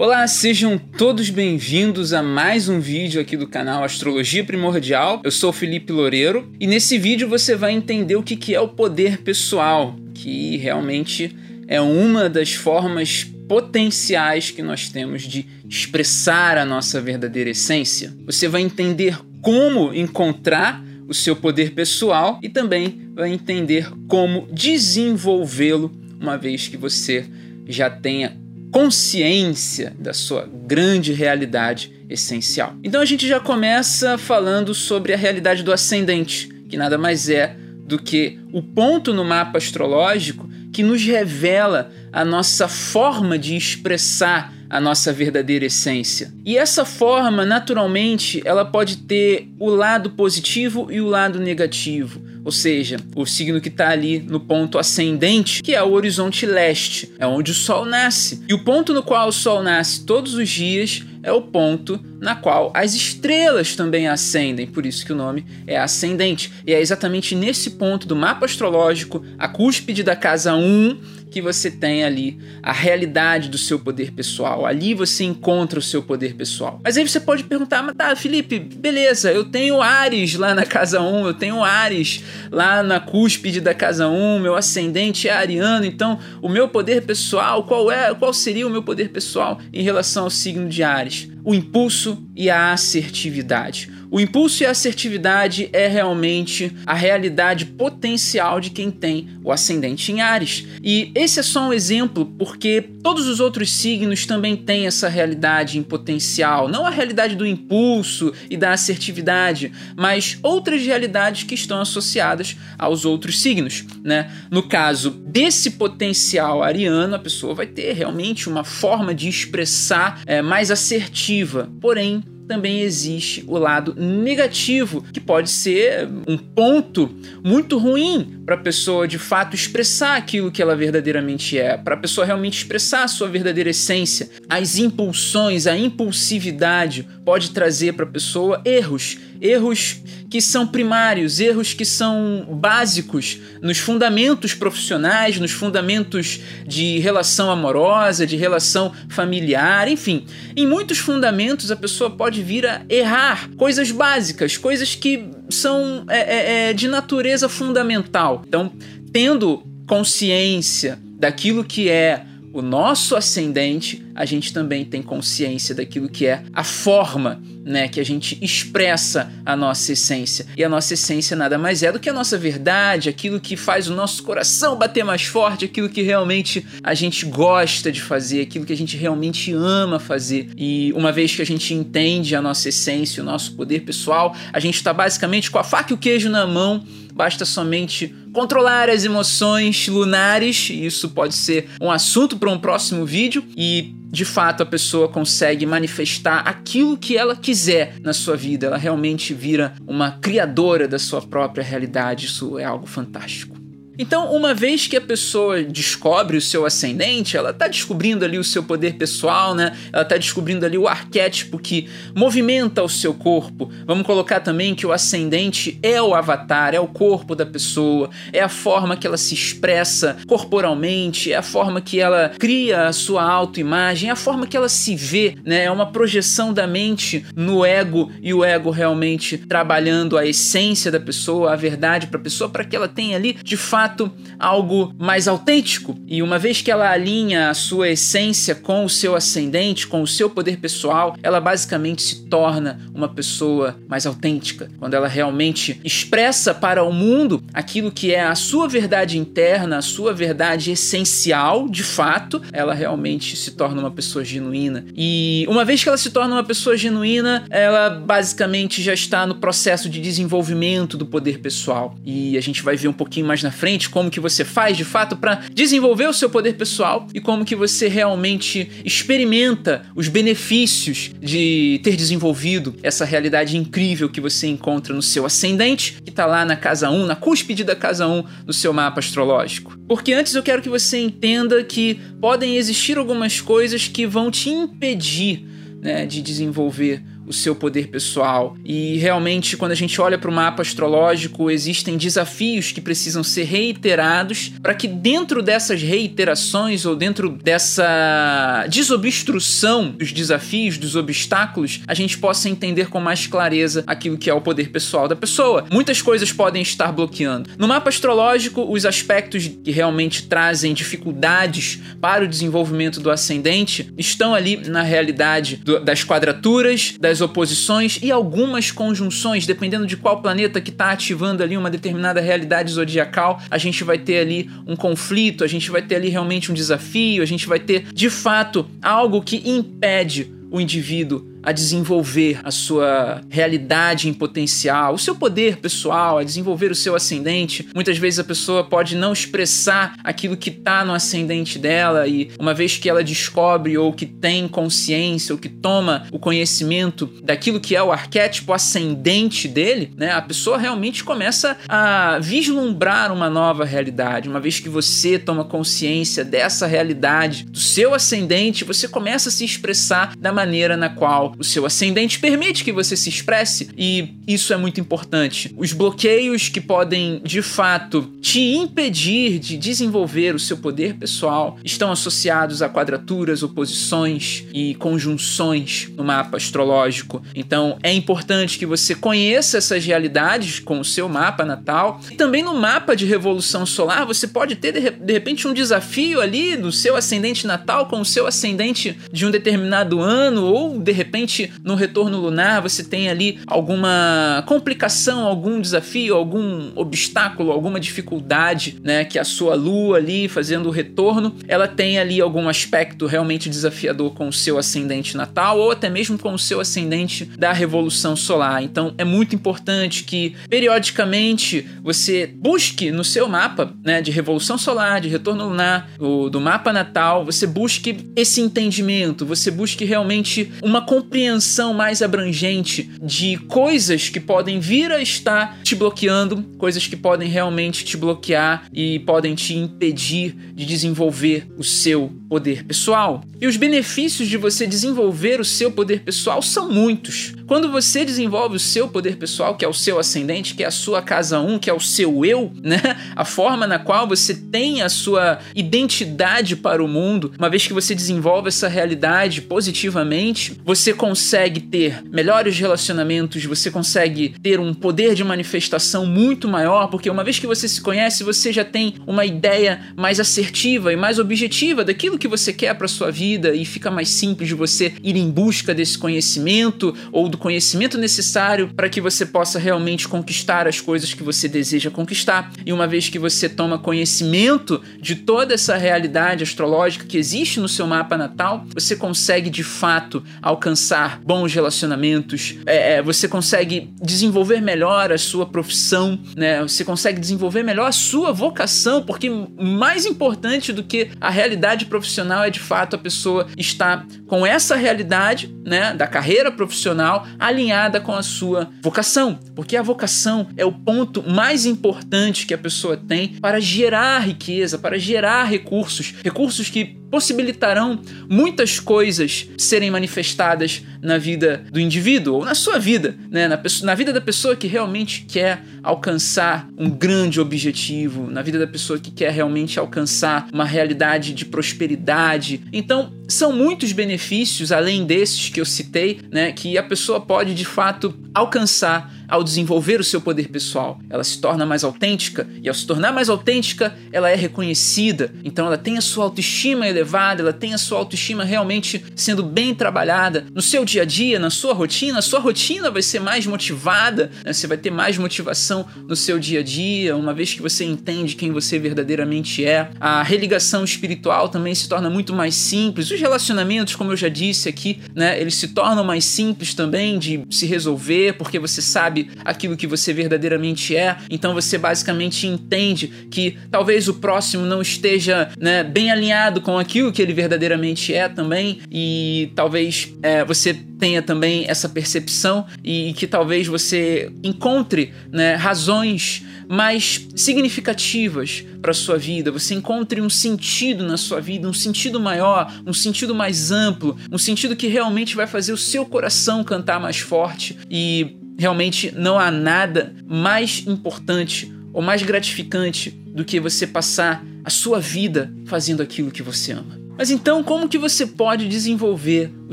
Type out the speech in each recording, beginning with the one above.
Olá, sejam todos bem-vindos a mais um vídeo aqui do canal Astrologia Primordial. Eu sou Felipe Loureiro e nesse vídeo você vai entender o que é o poder pessoal, que realmente é uma das formas potenciais que nós temos de expressar a nossa verdadeira essência. Você vai entender como encontrar o seu poder pessoal e também vai entender como desenvolvê-lo uma vez que você já tenha consciência da sua grande realidade essencial. Então a gente já começa falando sobre a realidade do ascendente, que nada mais é do que o ponto no mapa astrológico que nos revela a nossa forma de expressar a nossa verdadeira essência. E essa forma, naturalmente, ela pode ter o lado positivo e o lado negativo ou seja, o signo que está ali no ponto ascendente, que é o horizonte leste, é onde o Sol nasce. E o ponto no qual o Sol nasce todos os dias é o ponto na qual as estrelas também ascendem, por isso que o nome é ascendente. E é exatamente nesse ponto do mapa astrológico, a cúspide da casa 1, que você tem ali a realidade do seu poder pessoal. Ali você encontra o seu poder pessoal. Mas aí você pode perguntar, mas tá, Felipe, beleza, eu tenho Ares lá na casa 1, eu tenho Ares lá na cúspide da casa 1, meu ascendente é ariano, então o meu poder pessoal, qual é, qual seria o meu poder pessoal em relação ao signo de Ares? O impulso e a assertividade. O impulso e a assertividade é realmente a realidade potencial de quem tem o ascendente em Ares. E esse é só um exemplo porque todos os outros signos também têm essa realidade em potencial, não a realidade do impulso e da assertividade, mas outras realidades que estão associadas aos outros signos, né? No caso desse potencial ariano, a pessoa vai ter realmente uma forma de expressar é, mais assertiva, porém também existe o lado negativo, que pode ser um ponto muito ruim para a pessoa de fato expressar aquilo que ela verdadeiramente é, para a pessoa realmente expressar a sua verdadeira essência. As impulsões, a impulsividade pode trazer para a pessoa erros, erros que são primários, erros que são básicos nos fundamentos profissionais, nos fundamentos de relação amorosa, de relação familiar, enfim. Em muitos fundamentos a pessoa pode vir a errar coisas básicas, coisas que são é, é, é de natureza fundamental. Então, tendo consciência daquilo que é o nosso ascendente, a gente também tem consciência daquilo que é a forma, né, que a gente expressa a nossa essência. E a nossa essência nada mais é do que a nossa verdade, aquilo que faz o nosso coração bater mais forte, aquilo que realmente a gente gosta de fazer, aquilo que a gente realmente ama fazer. E uma vez que a gente entende a nossa essência, o nosso poder pessoal, a gente está basicamente com a faca e o queijo na mão basta somente controlar as emoções lunares, e isso pode ser um assunto para um próximo vídeo, e de fato a pessoa consegue manifestar aquilo que ela quiser na sua vida, ela realmente vira uma criadora da sua própria realidade, isso é algo fantástico. Então, uma vez que a pessoa descobre o seu ascendente, ela está descobrindo ali o seu poder pessoal, né? Ela está descobrindo ali o arquétipo que movimenta o seu corpo. Vamos colocar também que o ascendente é o avatar, é o corpo da pessoa, é a forma que ela se expressa corporalmente, é a forma que ela cria a sua autoimagem, é a forma que ela se vê, né? É uma projeção da mente no ego e o ego realmente trabalhando a essência da pessoa, a verdade para a pessoa, para que ela tenha ali de fato fato algo mais autêntico. E uma vez que ela alinha a sua essência com o seu ascendente, com o seu poder pessoal, ela basicamente se torna uma pessoa mais autêntica. Quando ela realmente expressa para o mundo aquilo que é a sua verdade interna, a sua verdade essencial, de fato, ela realmente se torna uma pessoa genuína. E uma vez que ela se torna uma pessoa genuína, ela basicamente já está no processo de desenvolvimento do poder pessoal. E a gente vai ver um pouquinho mais na frente como que você faz de fato para desenvolver o seu poder pessoal e como que você realmente experimenta os benefícios de ter desenvolvido essa realidade incrível que você encontra no seu ascendente, que está lá na casa 1, na cúspide da casa 1 no seu mapa astrológico. Porque antes eu quero que você entenda que podem existir algumas coisas que vão te impedir né, de desenvolver o seu poder pessoal. E realmente, quando a gente olha para o mapa astrológico, existem desafios que precisam ser reiterados para que dentro dessas reiterações ou dentro dessa desobstrução dos desafios, dos obstáculos, a gente possa entender com mais clareza aquilo que é o poder pessoal da pessoa. Muitas coisas podem estar bloqueando. No mapa astrológico, os aspectos que realmente trazem dificuldades para o desenvolvimento do ascendente estão ali na realidade do, das quadraturas, das oposições e algumas conjunções, dependendo de qual planeta que está ativando ali uma determinada realidade zodiacal, a gente vai ter ali um conflito, a gente vai ter ali realmente um desafio, a gente vai ter de fato algo que impede o indivíduo a desenvolver a sua realidade em potencial, o seu poder pessoal, a desenvolver o seu ascendente. Muitas vezes a pessoa pode não expressar aquilo que está no ascendente dela e uma vez que ela descobre ou que tem consciência ou que toma o conhecimento daquilo que é o arquétipo ascendente dele, né, a pessoa realmente começa a vislumbrar uma nova realidade. Uma vez que você toma consciência dessa realidade do seu ascendente, você começa a se expressar da maneira na qual o seu ascendente permite que você se expresse e isso é muito importante. Os bloqueios que podem de fato te impedir de desenvolver o seu poder pessoal estão associados a quadraturas, oposições e conjunções no mapa astrológico. Então é importante que você conheça essas realidades com o seu mapa natal. E também no mapa de revolução solar, você pode ter de repente um desafio ali no seu ascendente natal com o seu ascendente de um determinado ano ou de repente repente no retorno lunar você tem ali alguma complicação, algum desafio, algum obstáculo, alguma dificuldade, né, que a sua lua ali fazendo o retorno, ela tem ali algum aspecto realmente desafiador com o seu ascendente natal ou até mesmo com o seu ascendente da revolução solar. Então é muito importante que periodicamente você busque no seu mapa, né, de revolução solar, de retorno lunar, o, do mapa natal, você busque esse entendimento, você busque realmente uma compreensão mais abrangente de coisas que podem vir a estar te bloqueando, coisas que podem realmente te bloquear e podem te impedir de desenvolver o seu poder pessoal. E os benefícios de você desenvolver o seu poder pessoal são muitos. Quando você desenvolve o seu poder pessoal, que é o seu ascendente, que é a sua casa 1, que é o seu eu, né? A forma na qual você tem a sua identidade para o mundo, uma vez que você desenvolve essa realidade positivamente, você consegue ter melhores relacionamentos, você consegue ter um poder de manifestação muito maior, porque uma vez que você se conhece, você já tem uma ideia mais assertiva e mais objetiva daquilo que você quer para sua vida e fica mais simples de você ir em busca desse conhecimento ou do conhecimento necessário para que você possa realmente conquistar as coisas que você deseja conquistar. E uma vez que você toma conhecimento de toda essa realidade astrológica que existe no seu mapa natal, você consegue de fato alcançar alcançar bons relacionamentos, é, é, você consegue desenvolver melhor a sua profissão, né? Você consegue desenvolver melhor a sua vocação, porque mais importante do que a realidade profissional é de fato a pessoa estar com essa realidade, né, da carreira profissional alinhada com a sua vocação, porque a vocação é o ponto mais importante que a pessoa tem para gerar riqueza, para gerar recursos, recursos que possibilitarão muitas coisas serem manifestadas na vida do indivíduo ou na sua vida, né? na, na vida da pessoa que realmente quer alcançar um grande objetivo, na vida da pessoa que quer realmente alcançar uma realidade de prosperidade. Então, são muitos benefícios além desses que eu citei, né, que a pessoa pode de fato alcançar ao desenvolver o seu poder pessoal. Ela se torna mais autêntica e ao se tornar mais autêntica, ela é reconhecida. Então ela tem a sua autoestima elevada, ela tem a sua autoestima realmente sendo bem trabalhada no seu dia a dia, na sua rotina. A sua rotina vai ser mais motivada, né? você vai ter mais motivação no seu dia a dia, uma vez que você entende quem você verdadeiramente é. A religação espiritual também se torna muito mais simples. Os relacionamentos, como eu já disse aqui, né, eles se tornam mais simples também de se resolver, porque você sabe sabe aquilo que você verdadeiramente é, então você basicamente entende que talvez o próximo não esteja né, bem alinhado com aquilo que ele verdadeiramente é também, e talvez é, você tenha também essa percepção e que talvez você encontre né, razões mais significativas para sua vida, você encontre um sentido na sua vida, um sentido maior, um sentido mais amplo, um sentido que realmente vai fazer o seu coração cantar mais forte. E realmente não há nada mais importante ou mais gratificante do que você passar a sua vida fazendo aquilo que você ama. Mas então, como que você pode desenvolver o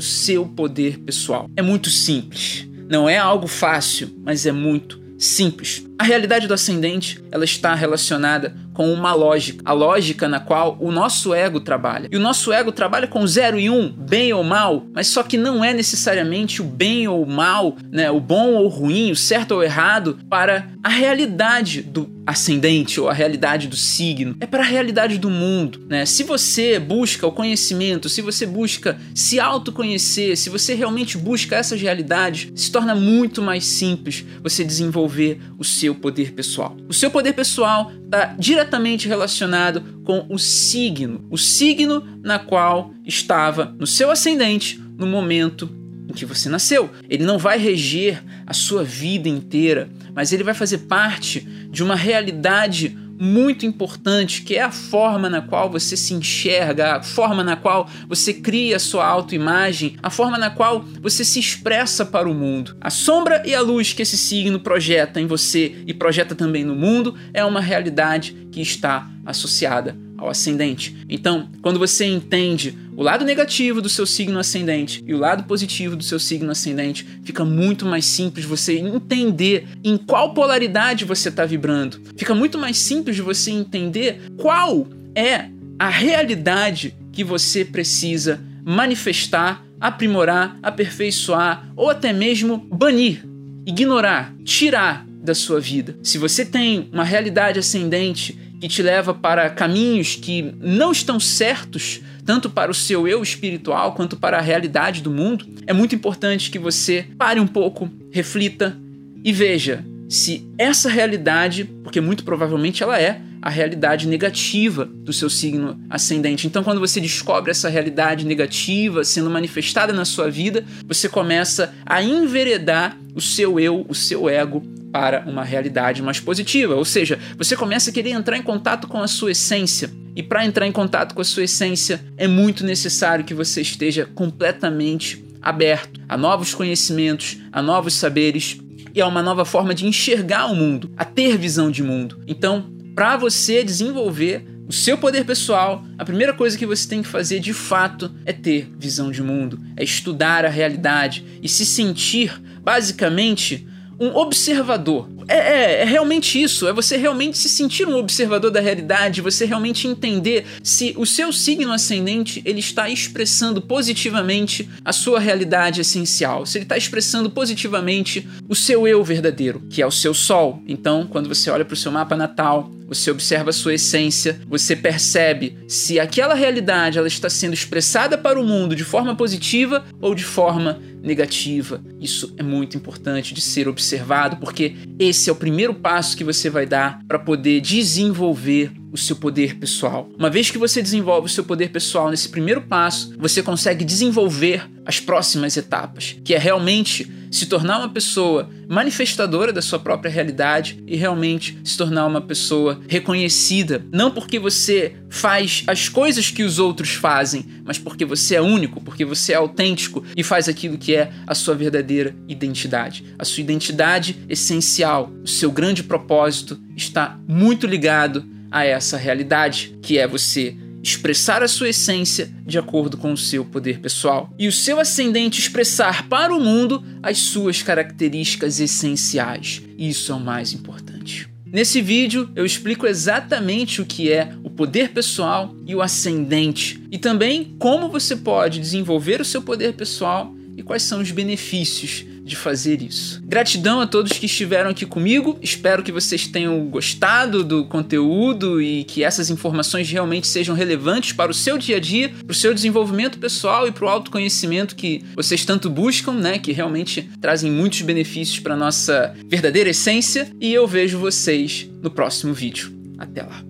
seu poder pessoal? É muito simples. Não é algo fácil, mas é muito simples. A realidade do ascendente, ela está relacionada com uma lógica, a lógica na qual o nosso ego trabalha. E o nosso ego trabalha com zero e um, bem ou mal, mas só que não é necessariamente o bem ou o mal, né, o bom ou ruim, o certo ou errado para a realidade do ascendente ou a realidade do signo. É para a realidade do mundo, né? Se você busca o conhecimento, se você busca se autoconhecer, se você realmente busca essas realidades, se torna muito mais simples você desenvolver o seu poder pessoal. O seu poder pessoal está diretamente relacionado com o signo, o signo na qual estava no seu ascendente no momento em que você nasceu. Ele não vai reger a sua vida inteira, mas ele vai fazer parte de uma realidade muito importante, que é a forma na qual você se enxerga, a forma na qual você cria a sua autoimagem, a forma na qual você se expressa para o mundo. A sombra e a luz que esse signo projeta em você e projeta também no mundo é uma realidade que está associada ao ascendente. Então, quando você entende o lado negativo do seu signo ascendente e o lado positivo do seu signo ascendente, fica muito mais simples você entender em qual polaridade você está vibrando. Fica muito mais simples de você entender qual é a realidade que você precisa manifestar, aprimorar, aperfeiçoar ou até mesmo banir, ignorar, tirar da sua vida. Se você tem uma realidade ascendente que te leva para caminhos que não estão certos, tanto para o seu eu espiritual quanto para a realidade do mundo, é muito importante que você pare um pouco, reflita e veja se essa realidade, porque muito provavelmente ela é, a realidade negativa do seu signo ascendente. Então, quando você descobre essa realidade negativa sendo manifestada na sua vida, você começa a enveredar o seu eu, o seu ego para uma realidade mais positiva. Ou seja, você começa a querer entrar em contato com a sua essência. E para entrar em contato com a sua essência, é muito necessário que você esteja completamente aberto a novos conhecimentos, a novos saberes e a uma nova forma de enxergar o mundo, a ter visão de mundo. Então, para você desenvolver o seu poder pessoal, a primeira coisa que você tem que fazer de fato é ter visão de mundo, é estudar a realidade e se sentir basicamente um observador. É, é, é, realmente isso, é você realmente se sentir um observador da realidade, você realmente entender se o seu signo ascendente ele está expressando positivamente a sua realidade essencial, se ele está expressando positivamente o seu eu verdadeiro, que é o seu sol. Então, quando você olha para o seu mapa natal, você observa a sua essência, você percebe se aquela realidade ela está sendo expressada para o mundo de forma positiva ou de forma negativa. Isso é muito importante de ser observado, porque esse é o primeiro passo que você vai dar para poder desenvolver o seu poder pessoal. Uma vez que você desenvolve o seu poder pessoal nesse primeiro passo, você consegue desenvolver as próximas etapas, que é realmente se tornar uma pessoa manifestadora da sua própria realidade e realmente se tornar uma pessoa reconhecida, não porque você faz as coisas que os outros fazem, mas porque você é único, porque você é autêntico e faz aquilo que é a sua verdadeira identidade. A sua identidade essencial, o seu grande propósito está muito ligado a essa realidade, que é você expressar a sua essência de acordo com o seu poder pessoal e o seu ascendente expressar para o mundo as suas características essenciais. Isso é o mais importante. Nesse vídeo eu explico exatamente o que é o poder pessoal e o ascendente e também como você pode desenvolver o seu poder pessoal e quais são os benefícios de fazer isso. Gratidão a todos que estiveram aqui comigo. Espero que vocês tenham gostado do conteúdo e que essas informações realmente sejam relevantes para o seu dia a dia, para o seu desenvolvimento pessoal e para o autoconhecimento que vocês tanto buscam, né? Que realmente trazem muitos benefícios para nossa verdadeira essência. E eu vejo vocês no próximo vídeo. Até lá.